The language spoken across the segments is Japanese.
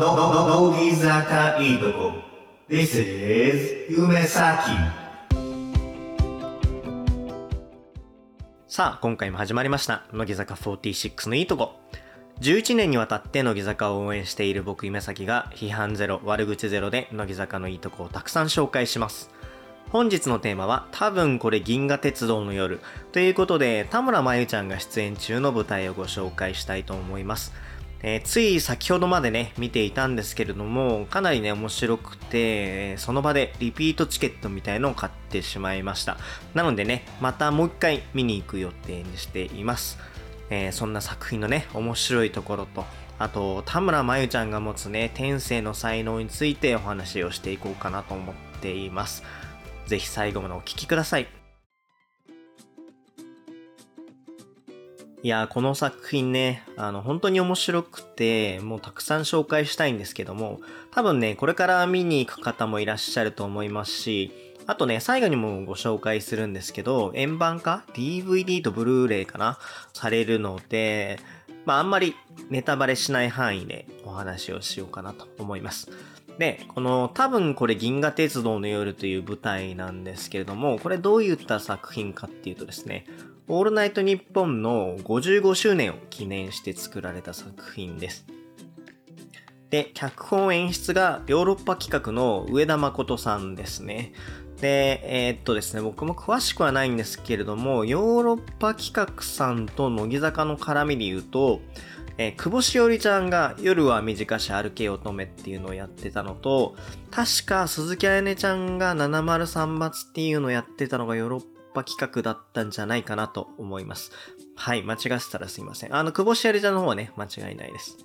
の、の、乃木坂いいとこ。This is 夢咲。さあ、今回も始まりました。乃木坂46のいいとこ。11年にわたって乃木坂を応援している僕夢咲が批判ゼロ、悪口ゼロで乃木坂のいいとこをたくさん紹介します。本日のテーマは多分これ銀河鉄道の夜ということで田村真由ちゃんが出演中の舞台をご紹介したいと思います。えつい先ほどまでね、見ていたんですけれども、かなりね、面白くて、その場でリピートチケットみたいのを買ってしまいました。なのでね、またもう一回見に行く予定にしています。えーそんな作品のね、面白いところと、あと、田村真由ちゃんが持つね、天性の才能についてお話をしていこうかなと思っています。ぜひ最後までお聞きください。いや、この作品ね、あの、本当に面白くて、もうたくさん紹介したいんですけども、多分ね、これから見に行く方もいらっしゃると思いますし、あとね、最後にもご紹介するんですけど、円盤化 ?DVD とブルーレイかな？されるので、まあ、あんまりネタバレしない範囲でお話をしようかなと思います。で、この多分これ銀河鉄道の夜という舞台なんですけれども、これどういった作品かっていうとですね、オールナイトニッポンの55周年を記念して作られた作品です。で、脚本演出がヨーロッパ企画の上田誠さんですね。で、えーっとですね、僕も詳しくはないんですけれども、ヨーロッパ企画さんと乃木坂の絡みで言うと、えー久保しおりちゃんが夜は短し歩け乙女っていうのをやってたのと、確か鈴木彩音ちゃんが703発っていうのをやってたのがヨーロッパ破企画だったんじゃないかなと思います。はい、間違ってたらすいません。あの、久保しおりちゃんの方はね、間違いないです。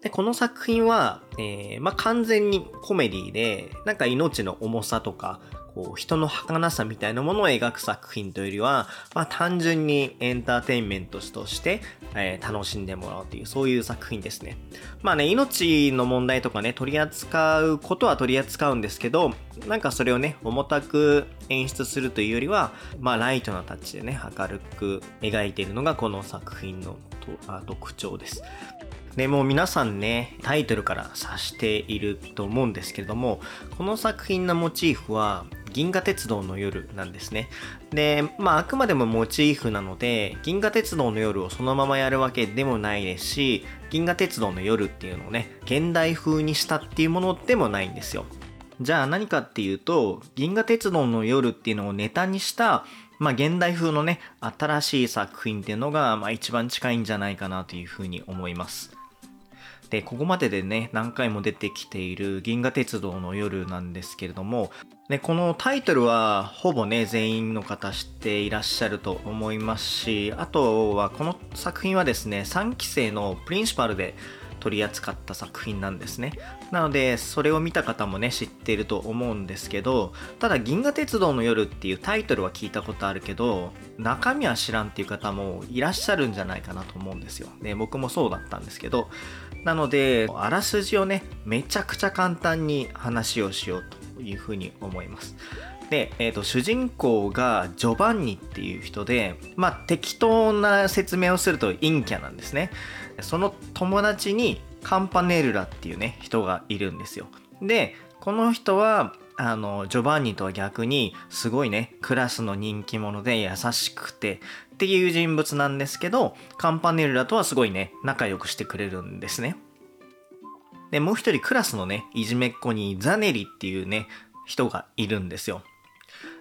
で、この作品は、えー、まあ、完全にコメディで、なんか命の重さとか、こう、人の儚さみたいなものを描く作品というよりは、まあ、単純にエンターテインメントとして、えー楽しんでもらうという、そういう作品ですね。まあね、命の問題とかね、取り扱うことは取り扱うんですけど、なんかそれをね、重たく演出するというよりは、まあ、ライトなタッチでね、明るく描いているのがこの作品のとあ特徴です。でもう皆さんねタイトルから察していると思うんですけれどもこの作品のモチーフは銀河鉄道の夜なんですね。でまああくまでもモチーフなので銀河鉄道の夜をそのままやるわけでもないですし銀河鉄道の夜っていうのをね現代風にしたっていうものでもないんですよ。じゃあ何かっていうと銀河鉄道の夜っていうのをネタにしたまあ現代風のね新しい作品っていうのがまあ一番近いんじゃないかなというふうに思います。で、ここまででね、何回も出てきている銀河鉄道の夜なんですけれども、ね、このタイトルはほぼね、全員の方知っていらっしゃると思いますし、あとはこの作品はですね、3期生のプリンシパルで取り扱った作品なんですね。なので、それを見た方もね、知っていると思うんですけど、ただ、銀河鉄道の夜っていうタイトルは聞いたことあるけど、中身は知らんっていう方もいらっしゃるんじゃないかなと思うんですよ。で、僕もそうだったんですけど、なので、あらすじをね、めちゃくちゃ簡単に話をしようというふうに思います。で、えー、と主人公がジョバンニっていう人で、まあ、適当な説明をすると陰キャなんですね。その友達にカンパネルラっていうね人がいるんですよ。でこの人はあのジョバンニとは逆にすごいねクラスの人気者で優しくてっていう人物なんですけどカンパネルラとはすごいね仲良くしてくれるんですね。でもう一人クラスのねいじめっ子にザネリっていうね人がいるんですよ。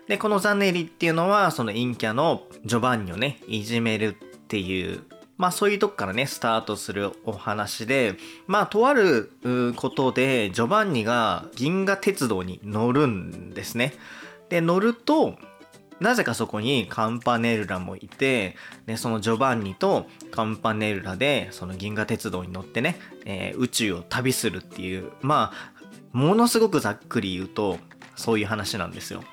でこのザネリっていうのはその陰キャのジョバンニをねいじめるっていうまあそういうとこからね、スタートするお話で、まあとあることで、ジョバンニが銀河鉄道に乗るんですね。で、乗ると、なぜかそこにカンパネルラもいて、で、そのジョバンニとカンパネルラで、その銀河鉄道に乗ってね、えー宇宙を旅するっていう、まあ、ものすごくざっくり言うと、そういう話なんですよ。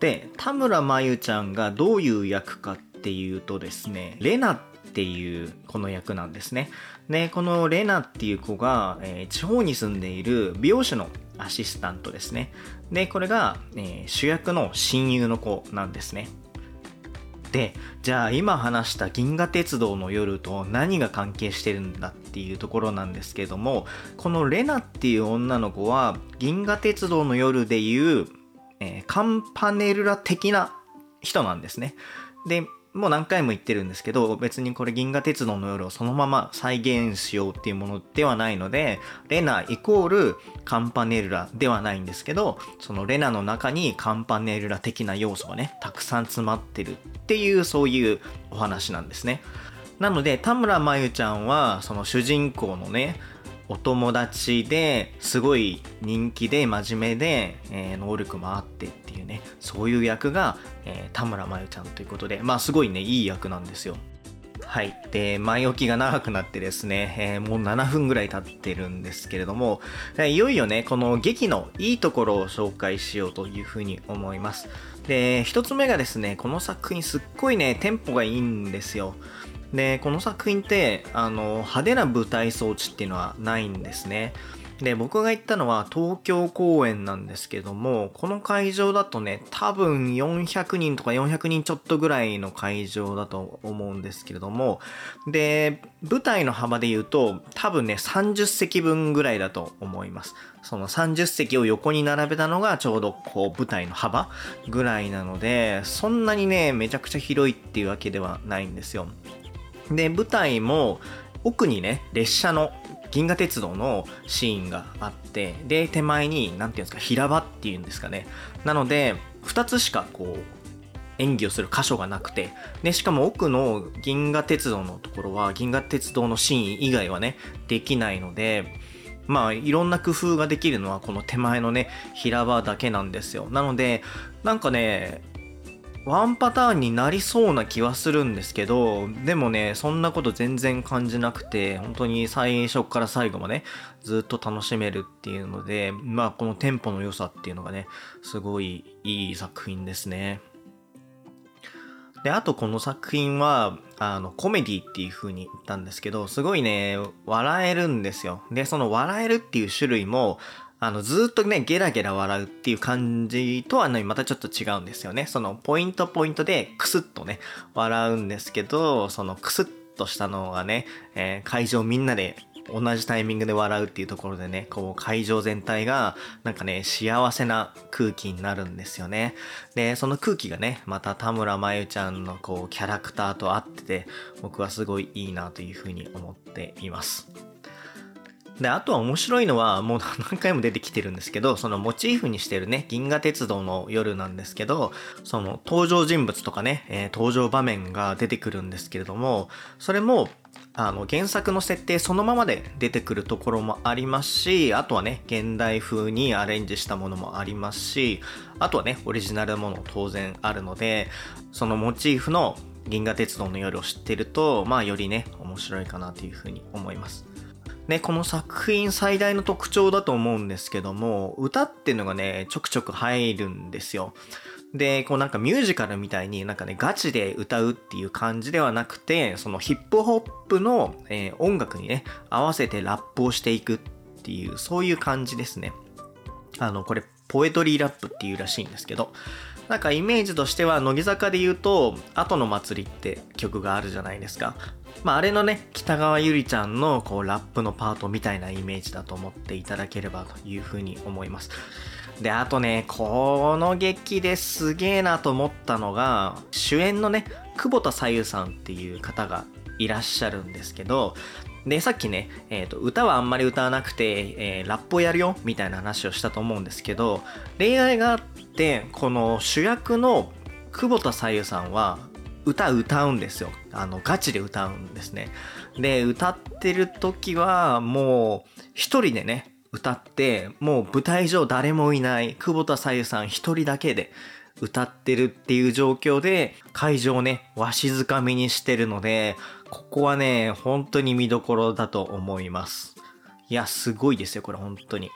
で、田村真由ちゃんがどういう役かっていうとですね、レナっていうこの役なんですね。で、このレナっていう子が、えー地方に住んでいる美容師のアシスタントですね。で、これが、えー主役の親友の子なんですね。でじゃあ今話した銀河鉄道の夜と何が関係してるんだっていうところなんですけどもこのレナっていう女の子は銀河鉄道の夜でいう、えー、カンパネルラ的な人なんですねでもう何回も言ってるんですけど、別にこれ銀河鉄道の夜をそのまま再現しようっていうものではないので、レナイコールカンパネルラではないんですけど、そのレナの中にカンパネルラ的な要素がね、たくさん詰まってるっていうそういうお話なんですね。なので、田村真由ちゃんは、その主人公のね、お友達ですごい人気で真面目で、えー、能力もあってっていうねそういう役が、えー、田村真由ちゃんということでまあすごいねいい役なんですよはい。で、前置きが長くなってですね、えー、もう7分ぐらい経ってるんですけれども、いよいよね、この劇のいいところを紹介しようというふうに思います。で、一つ目がですね、この作品すっごいね、テンポがいいんですよ。でこの作品ってあの派手な舞台装置っていうのはないんですね。で僕が行ったのは東京公演なんですけどもこの会場だとね多分400人とか400人ちょっとぐらいの会場だと思うんですけれどもで舞台の幅で言うと多分ね30席分ぐらいだと思います。その30席を横に並べたのがちょうどこう舞台の幅ぐらいなのでそんなにねめちゃくちゃ広いっていうわけではないんですよ。で、舞台も奥にね、列車の銀河鉄道のシーンがあって、で、手前に、なんていうんですか、平場っていうんですかね。なので、2つしかこう、演技をする箇所がなくて、で、しかも奥の銀河鉄道のところは、銀河鉄道のシーン以外はね、できないので、まあ、いろんな工夫ができるのは、この手前のね、平場だけなんですよ。なので、なんかね、ワンパターンになりそうな気はするんですけど、でもね、そんなこと全然感じなくて、本当に最初から最後までずっと楽しめるっていうので、まあこのテンポの良さっていうのがね、すごいいい作品ですね。で、あとこの作品は、あの、コメディっていう風に言ったんですけど、すごいね、笑えるんですよ。で、その笑えるっていう種類も、あの、ずっとね、ゲラゲラ笑うっていう感じとはね、またちょっと違うんですよね。その、ポイントポイントでクスッとね、笑うんですけど、そのクスッとしたのがね、えー、会場みんなで同じタイミングで笑うっていうところでね、こう会場全体がなんかね、幸せな空気になるんですよね。で、その空気がね、また田村真由ちゃんのこうキャラクターと合ってて、僕はすごいいいなというふうに思っています。で、あとは面白いのは、もう 何回も出てきてるんですけど、そのモチーフにしてるね、銀河鉄道の夜なんですけど、その登場人物とかね、えー、登場場面が出てくるんですけれども、それも、あの、原作の設定そのままで出てくるところもありますし、あとはね、現代風にアレンジしたものもありますし、あとはね、オリジナルのもの当然あるので、そのモチーフの銀河鉄道の夜を知ってると、まあよりね、面白いかなというふうに思います。ね、この作品最大の特徴だと思うんですけども、歌っていうのがね、ちょくちょく入るんですよ。で、こうなんかミュージカルみたいになんかね、ガチで歌うっていう感じではなくて、そのヒップホップの、えー、音楽にね、合わせてラップをしていくっていう、そういう感じですね。あの、これ、ポエトリーラップっていうらしいんですけど、なんかイメージとしては乃木坂で言うと「後の祭り」って曲があるじゃないですかまあ、あれのね、北川ゆりちゃんのこうラップのパートみたいなイメージだと思っていただければというふうに思います。で、あとね、この劇ですげえなと思ったのが、主演のね、久保田さゆさんっていう方がいらっしゃるんですけど、で、さっきね、えーと、歌はあんまり歌わなくて、えー、ラップをやるよみたいな話をしたと思うんですけど、恋愛があって、この主役の久保田さゆさんは歌歌うんですよ。あの、ガチで歌うんですね。で、歌ってる時は、もう、一人でね、歌って、もう舞台上誰もいない、久保田さゆさん一人だけで歌ってるっていう状況で、会場をね、わしづかみにしてるので、ここはね、本当に見どころだと思います。いや、すごいですよ、これ本当に。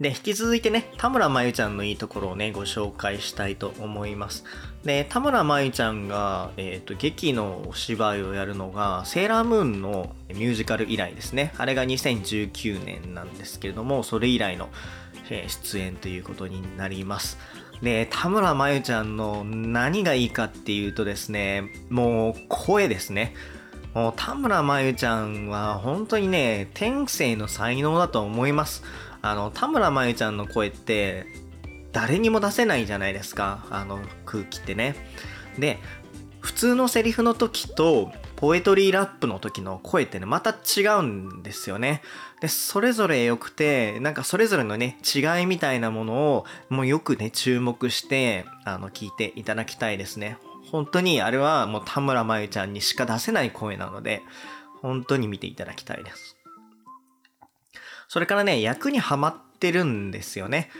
で、引き続いてね、田村真由ちゃんのいいところをね、ご紹介したいと思います。で、田村真由ちゃんが、え、ー、と、劇のお芝居をやるのが、セーラームーンのミュージカル以来ですね。あれが2019年なんですけれども、それ以来の、出演ということになります。で、田村真由ちゃんの何がいいかっていうとですね、もう声ですね。もう田村真由ちゃんは本当にね、天性の才能だと思います。あの、田村真由ちゃんの声って誰にも出せないじゃないですか。あの空気ってね。で、普通のセリフの時とポエトリーラップの時の声ってね、また違うんですよね。で、それぞれ良くて、なんかそれぞれのね、違いみたいなものを、もうよくね、注目して、あの、聞いていただきたいですね。本当に、あれはもう田村真由ちゃんにしか出せない声なので、本当に見ていただきたいです。それからね、役にはまってるんですよね。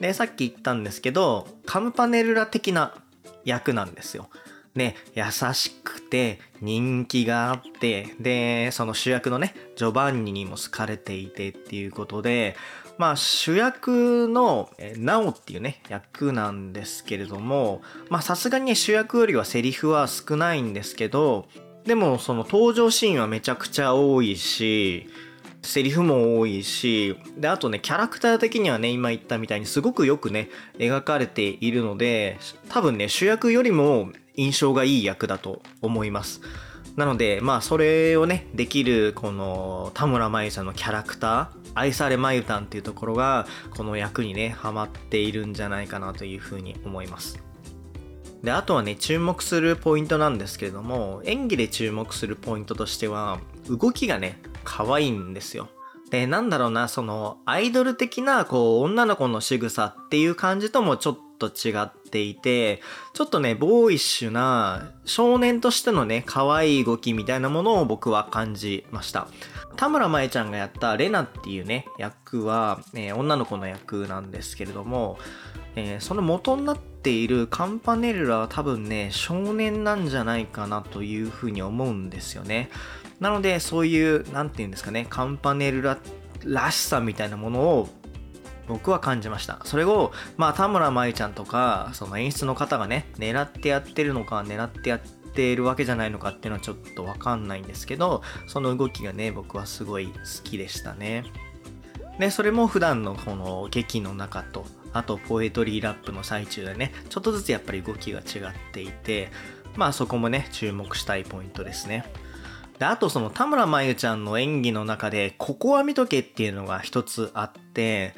で、さっき言ったんですけど、カムパネルラ的な役なんですよ。ね、優しくて人気があって、で、その主役のね、ジョバンニにも好かれていてっていうことで、まあ主役のナオっていうね、役なんですけれども、まあさすがに、主役よりはセリフは少ないんですけど、でもその登場シーンはめちゃくちゃ多いし、セリフも多いし、で、あとね、キャラクター的にはね、今言ったみたいにすごくよくね、描かれているので、多分ね、主役よりも印象がいい役だと思います。なので、まあ、それをね、できる、この、田村真由さんのキャラクター、愛されまゆたんっていうところが、この役にね、ハマっているんじゃないかなというふうに思います。で、あとはね、注目するポイントなんですけれども、演技で注目するポイントとしては、動きがね、可愛いんですよ。で、なんだろうな、その、アイドル的な、こう、女の子の仕草っていう感じともちょっと違っていて、ちょっとね、ボーイッシュな、少年としてのね、可愛い動きみたいなものを僕は感じました。田村舞ちゃんがやったレナっていうね、役は、えー、女の子の役なんですけれども、えー、その元になっているカンパネルラは多分ね、少年なんじゃないかなというふうに思うんですよね。なので、そういう、なんて言うんですかね、カンパネルラらしさみたいなものを僕は感じました。それを、まあ、田村舞ちゃんとか、その演出の方がね、狙ってやってるのか、狙ってやっているわけじゃないのかっていうのはちょっとわかんないんですけど、その動きがね、僕はすごい好きでしたね。で、それも普段のこの劇の中と、あとポエトリーラップの最中でね、ちょっとずつやっぱり動きが違っていて、まあそこもね、注目したいポイントですね。で、あとその田村真由ちゃんの演技の中で、ここは見とけっていうのが一つあって、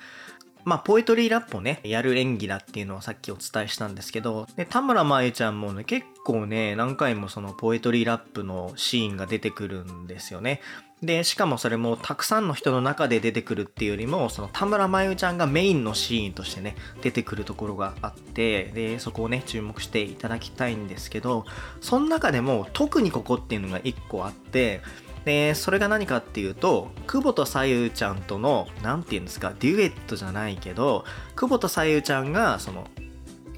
まあ、ポエトリーラップをね、やる演技だっていうのをさっきお伝えしたんですけど、で、田村真由ちゃんもね、結構ね、何回もそのポエトリーラップのシーンが出てくるんですよね。で、しかもそれもたくさんの人の中で出てくるっていうよりも、その田村真由ちゃんがメインのシーンとしてね、出てくるところがあって、で、そこをね、注目していただきたいんですけど、その中でも特にここっていうのが一個あって、で、それが何かっていうと、久保田さゆちゃんとの、なんて言うんですか、デュエットじゃないけど、久保田さゆちゃんが、その、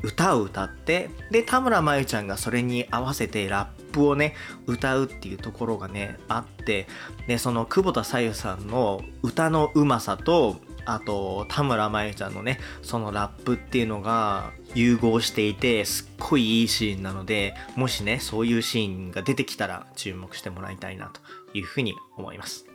歌を歌って、で、田村真由ちゃんがそれに合わせてラップをね、歌うっていうところがね、あって、で、その久保田さゆさんの歌のうまさと、あと、田村真由ちゃんのね、そのラップっていうのが融合していて、すっごいいいシーンなので、もしね、そういうシーンが出てきたら注目してもらいたいなというふうに思います。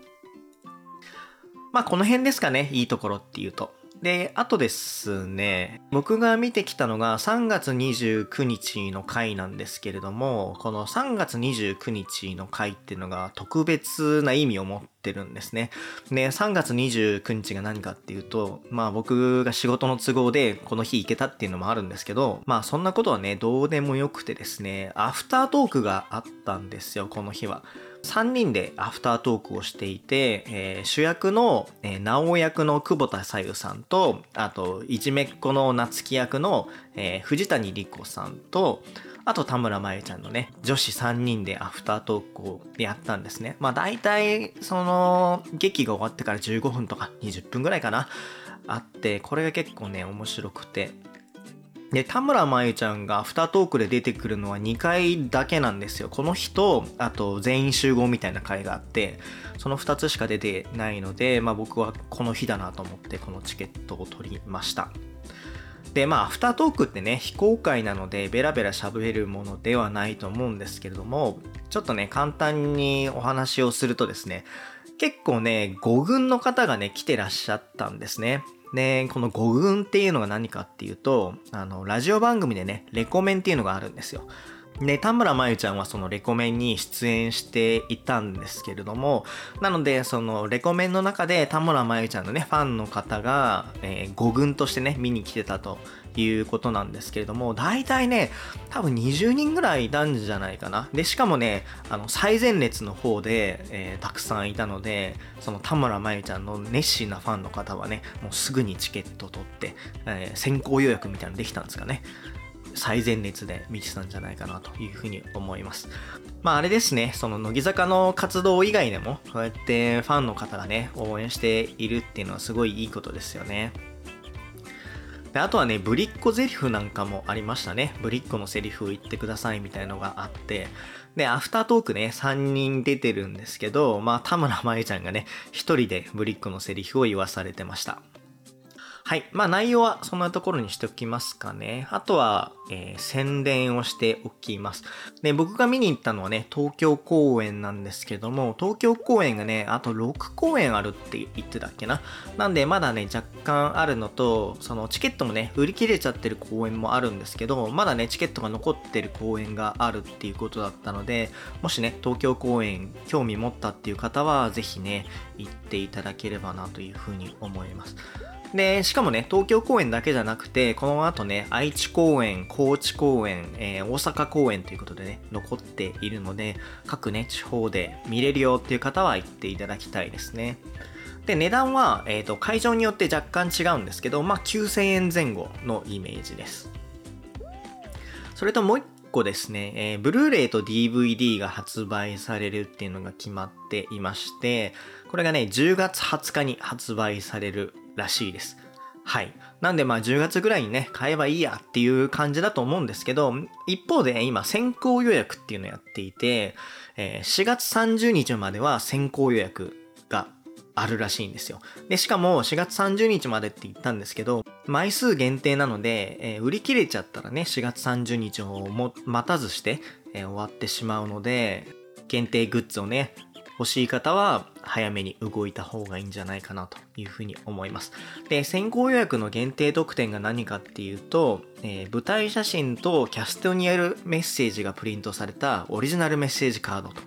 まあこの辺ですかね、いいところっていうと。で、あとですね、僕が見てきたのが3月29日の回なんですけれども、この3月29日の回っていうのが特別な意味を持ってるんですね。で、3月29日が何かっていうと、まあ僕が仕事の都合でこの日行けたっていうのもあるんですけど、まあそんなことはね、どうでもよくてですね、アフタートークがあったんですよ、この日は。3人でアフタートークをしていて、えー、主役の、えー、直役の久保田さゆさんと、あと、いじめっ子の夏希役の、えー、藤谷莉子さんと、あと田村真由ちゃんのね、女子3人でアフタートークをやったんですね。まあ大体、その、劇が終わってから15分とか20分ぐらいかな、あって、これが結構ね、面白くて、で、田村真由ちゃんがアフタートークで出てくるのは2回だけなんですよ。この日と、あと全員集合みたいな回があって、その2つしか出てないので、まあ僕はこの日だなと思ってこのチケットを取りました。で、まあ、アフタートークってね、非公開なので、ベラベラ喋るものではないと思うんですけれども、ちょっとね、簡単にお話をするとですね、結構ね、5軍の方がね、来てらっしゃったんですね。で、この5軍っていうのが何かっていうと、あの、ラジオ番組でね、レコメンっていうのがあるんですよ。で、田村真由ちゃんはそのレコメンに出演していたんですけれども、なので、そのレコメンの中で田村真由ちゃんのね、ファンの方が、えー、5軍としてね、見に来てたということなんですけれども、大体ね、多分20人ぐらいいたんじゃないかな。で、しかもね、あの、最前列の方で、えー、たくさんいたので、その田村真由ちゃんの熱心なファンの方はね、もうすぐにチケット取って、えー、先行予約みたいなのできたんですかね。最前列で見てたんじゃないかなというふうに思います。まああれですね、その乃木坂の活動以外でも、こうやってファンの方がね、応援しているっていうのはすごいいいことですよね。であとはね、ぶりっ子セリフなんかもありましたね。ぶりっ子のセリフを言ってくださいみたいのがあって。で、アフタートークね、3人出てるんですけど、まあ、田村真由ちゃんがね、1人でぶりっ子のセリフを言わされてました。はい。まあ内容はそんなところにしておきますかね。あとは、えー、宣伝をしておきます。で、僕が見に行ったのはね、東京公演なんですけども、東京公演がね、あと6公演あるって言ってたっけな。なんでまだね、若干あるのと、そのチケットもね、売り切れちゃってる公演もあるんですけど、まだね、チケットが残ってる公演があるっていうことだったので、もしね、東京公演興味持ったっていう方は、ぜひね、行っていただければなというふうに思います。で、しかもね、東京公演だけじゃなくて、この後ね、愛知公演、高知公演、えー、大阪公演ということでね、残っているので、各ね、地方で見れるよっていう方は行っていただきたいですね。で、値段は、えっ、ー、と、会場によって若干違うんですけど、まあ、9000円前後のイメージです。それともう一個ですね、えー、ブルーレイと DVD が発売されるっていうのが決まっていまして、これがね、10月20日に発売されるらしいです。はい。なんでまあ10月ぐらいにね、買えばいいやっていう感じだと思うんですけど、一方で今先行予約っていうのをやっていて、え、4月30日までは先行予約があるらしいんですよ。で、しかも4月30日までって言ったんですけど、枚数限定なので、えー、売り切れちゃったらね、4月30日をも待たずして、えー、終わってしまうので、限定グッズをね、欲しい方は早めに動いた方がいいんじゃないかなというふうに思います。で、先行予約の限定特典が何かっていうと、えー、舞台写真とキャストによるメッセージがプリントされたオリジナルメッセージカードと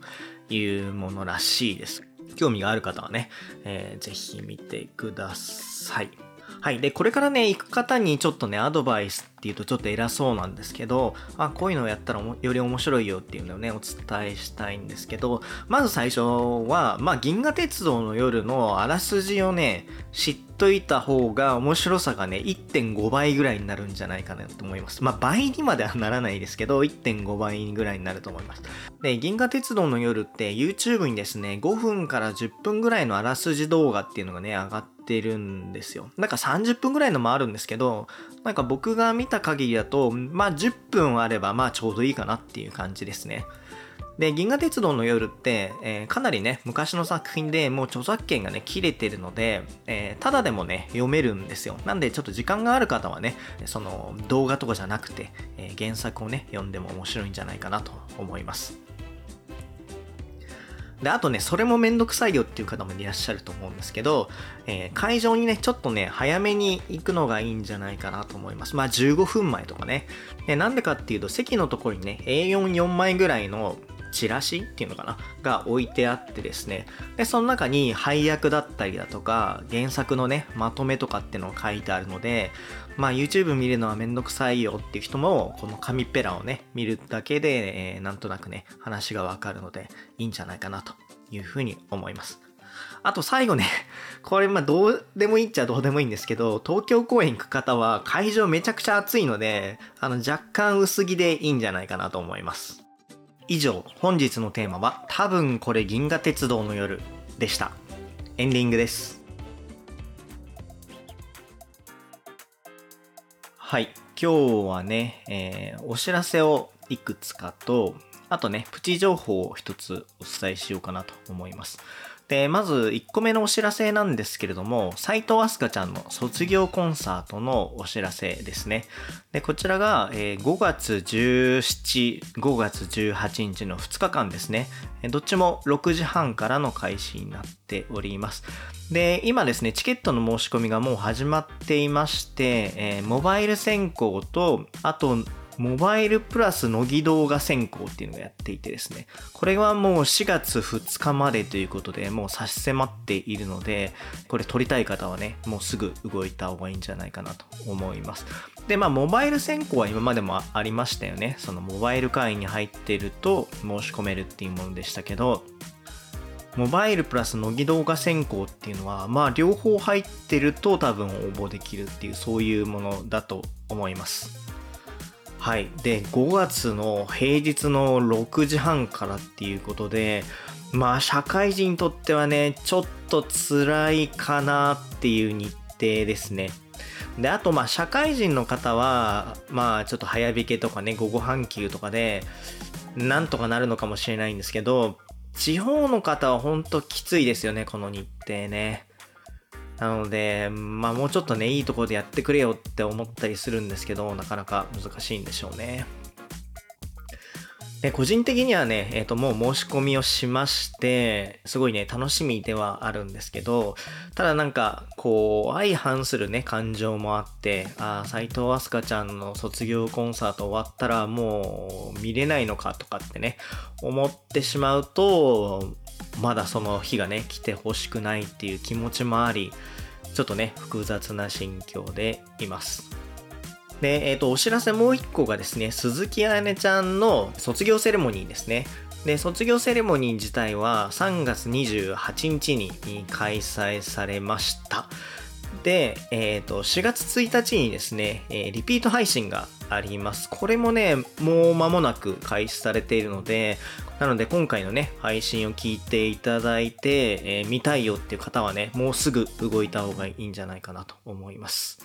いうものらしいです。興味がある方はね、えー、ぜひ見てください。はい。で、これからね、行く方にちょっとね、アドバイスっていうとちょっと偉そうなんですけど、あ、こういうのをやったらより面白いよっていうのをね、お伝えしたいんですけど、まず最初は、まあ、銀河鉄道の夜のあらすじをね、知っといた方が面白さがね、1.5倍ぐらいになるんじゃないかなと思います。まあ、倍にまではならないですけど、1.5倍ぐらいになると思います。で、銀河鉄道の夜って YouTube にですね、5分から10分ぐらいのあらすじ動画っていうのがね、上がっててるんですよ。なんか30分ぐらいのもあるんですけど、なんか僕が見た限りだと、まあ10分あればまあちょうどいいかなっていう感じですね。で、銀河鉄道の夜って、えー、かなりね、昔の作品でもう著作権がね、切れてるので、えー、ただでもね、読めるんですよ。なんで、ちょっと時間がある方はね、その動画とかじゃなくて、えー、原作をね、読んでも面白いんじゃないかなと思います。で、あとね、それもめんどくさいよっていう方もいらっしゃると思うんですけど、えー、会場にね、ちょっとね、早めに行くのがいいんじゃないかなと思います。まあ、15分前とかね。でなんでかっていうと、席のところにね、A44 枚ぐらいのチラシっていうのかな？が置いてあってですね。で、その中に配役だったりだとか、原作のね、まとめとかってのを書いてあるので、まあ YouTube 見るのはめんどくさいよっていう人も、この紙ペラをね、見るだけで、えー、なんとなくね、話がわかるので、いいんじゃないかなというふうに思います。あと最後ね、これまあどうでもいいっちゃどうでもいいんですけど、東京公演行く方は会場めちゃくちゃ暑いので、あの若干薄着でいいんじゃないかなと思います。以上、本日のテーマは多分これ銀河鉄道の夜でした。エンディングです。はい、今日はね、えー、お知らせをいくつかと、あとね、プチ情報を一つお伝えしようかなと思います。で、まず1個目のお知らせなんですけれども、斎藤飛鳥ちゃんの卒業コンサートのお知らせですね。で、こちらが、え5月17、5月18日の2日間ですね。どっちも6時半からの開始になっております。で、今ですね、チケットの申し込みがもう始まっていまして、モバイル選考と、あと、モバイルプラス乃木動画選考っていうのをやっていてですね、これはもう4月2日までということで、もう差し迫っているので、これ撮りたい方はね、もうすぐ動いた方がいいんじゃないかなと思います。で、まあ、モバイル選考は今までもありましたよね。そのモバイル会員に入ってると申し込めるっていうものでしたけど、モバイルプラス乃木動画選考っていうのは、まあ、両方入ってると多分応募できるっていう、そういうものだと思います。はい。で、5月の平日の6時半からっていうことで、まあ、社会人にとってはね、ちょっと辛いかなっていう日程ですね。で、あと、まあ、社会人の方は、まあ、ちょっと早引けとかね、午後半休とかで、なんとかなるのかもしれないんですけど、地方の方は本当きついですよね、この日程ね。なので、まあもうちょっとね、いいところでやってくれよって思ったりするんですけど、なかなか難しいんでしょうね。で個人的にはね、えっ、と、もう申し込みをしまして、すごいね、楽しみではあるんですけど、ただなんか、こう、相反するね、感情もあって、ああ、斎藤飛鳥ちゃんの卒業コンサート終わったらもう見れないのかとかってね、思ってしまうと、まだその日がね、来てほしくないっていう気持ちもあり、ちょっとね、複雑な心境でいます。で、えっ、と、お知らせもう一個がですね、鈴木彩音ちゃんの卒業セレモニーですね。で、卒業セレモニー自体は3月28日に開催されました。で、えっ、と、4月1日にですね、えリピート配信があります。これもね、もう間もなく開始されているので、なので今回のね、配信を聞いていただいて、えー見たいよっていう方はね、もうすぐ動いた方がいいんじゃないかなと思います。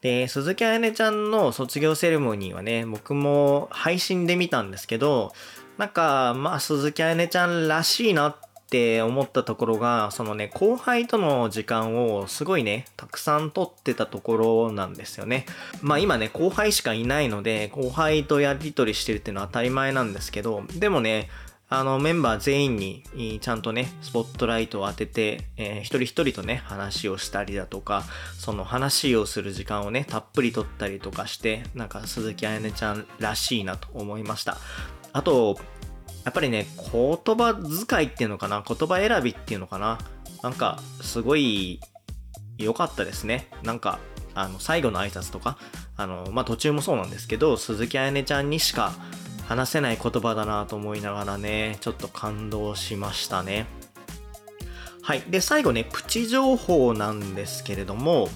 で、鈴木彩音ちゃんの卒業セレモニーはね、僕も配信で見たんですけど、なんか、まあ、鈴木彩音ちゃんらしいなっって思ったところが、そのね、後輩との時間をすごいね、たくさん取ってたところなんですよね。まあ今ね、後輩しかいないので、後輩とやりとりしてるっていうのは当たり前なんですけど、でもね、あのメンバー全員にちゃんとね、スポットライトを当てて、えー一人一人とね、話をしたりだとか、その話をする時間をね、たっぷり取ったりとかして、なんか鈴木彩音ちゃんらしいなと思いました。あと、やっぱりね、言葉遣いっていうのかな、言葉選びっていうのかな、なんか、すごい良かったですね。なんか、あの、最後の挨拶とか、あの、まあ、途中もそうなんですけど、鈴木彩音ちゃんにしか話せない言葉だなと思いながらね、ちょっと感動しましたね。はい。で、最後ね、プチ情報なんですけれども、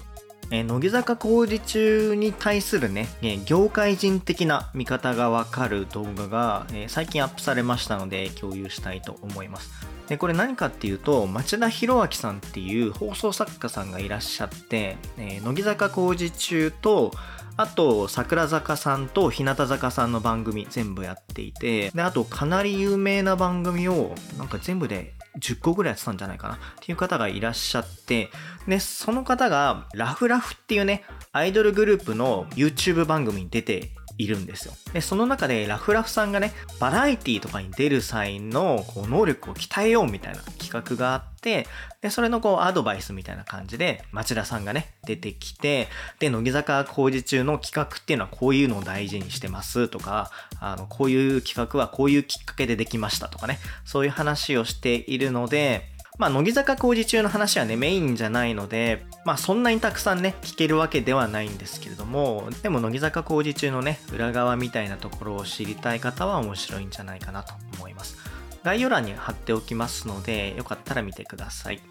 えー乃木坂工事中に対するね、えー業界人的な見方がわかる動画が、えー最近アップされましたので共有したいと思います。で、これ何かっていうと、町田博明さんっていう放送作家さんがいらっしゃって、え乃木坂工事中と、あと、桜坂さんと日向坂さんの番組全部やっていて、で、あと、かなり有名な番組を、なんか全部で10個ぐらいやってたんじゃないかな。っていう方がいらっしゃって、で、その方が、ラフラフっていうね、アイドルグループの YouTube 番組に出ているんですよ。で、その中でラフラフさんがね、バラエティとかに出る際のこう能力を鍛えようみたいな企画があって、で、それのこうアドバイスみたいな感じで、町田さんがね、出てきて、で、乃木坂工事中の企画っていうのはこういうのを大事にしてますとか、あの、こういう企画はこういうきっかけでできましたとかね、そういう話をしているので、まあ、乃木坂工事中の話はね、メインじゃないので、まあ、そんなにたくさんね、聞けるわけではないんですけれども、でも、乃木坂工事中のね、裏側みたいなところを知りたい方は面白いんじゃないかなと思います。概要欄に貼っておきますので、よかったら見てください。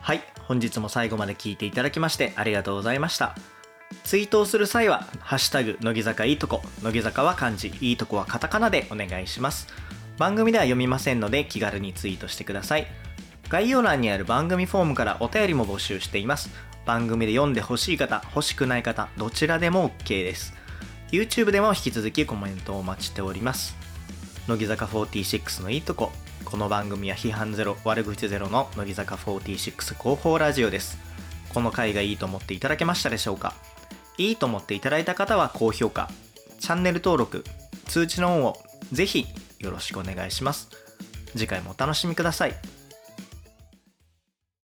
はい、本日も最後まで聞いていただきましてありがとうございました。ツイートをする際は、ハッシュタグ、乃木坂いいとこ、乃木坂は漢字、いいとこはカタカナでお願いします。番組では読みませんので気軽にツイートしてください。概要欄にある番組フォームからお便りも募集しています。番組で読んでほしい方、欲しくない方、どちらでも OK です。YouTube でも引き続きコメントをお待ちしております。乃木坂46のいいとここの番組は批判ゼロ悪口ゼロの乃木坂46広報ラジオですこの回がいいと思っていただけましたでしょうか？いいと思っていただいた方は高評価チャンネル登録通知のオンをぜひよろしくお願いします。次回もお楽しみください。